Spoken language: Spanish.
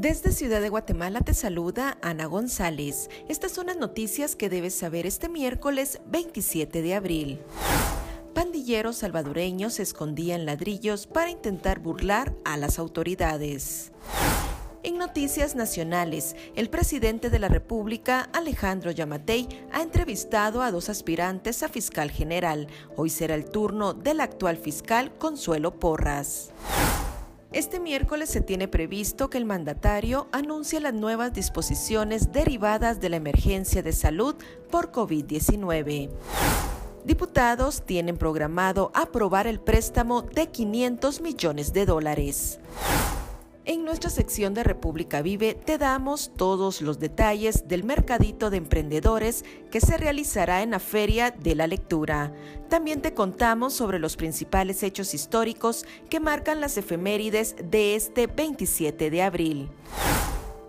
Desde Ciudad de Guatemala te saluda Ana González. Estas son las noticias que debes saber este miércoles 27 de abril. Pandilleros salvadoreños escondían ladrillos para intentar burlar a las autoridades. En noticias nacionales, el presidente de la República, Alejandro Yamatei, ha entrevistado a dos aspirantes a fiscal general. Hoy será el turno del actual fiscal Consuelo Porras. Este miércoles se tiene previsto que el mandatario anuncie las nuevas disposiciones derivadas de la emergencia de salud por COVID-19. Diputados tienen programado aprobar el préstamo de 500 millones de dólares. En nuestra sección de República Vive te damos todos los detalles del mercadito de emprendedores que se realizará en la Feria de la Lectura. También te contamos sobre los principales hechos históricos que marcan las efemérides de este 27 de abril.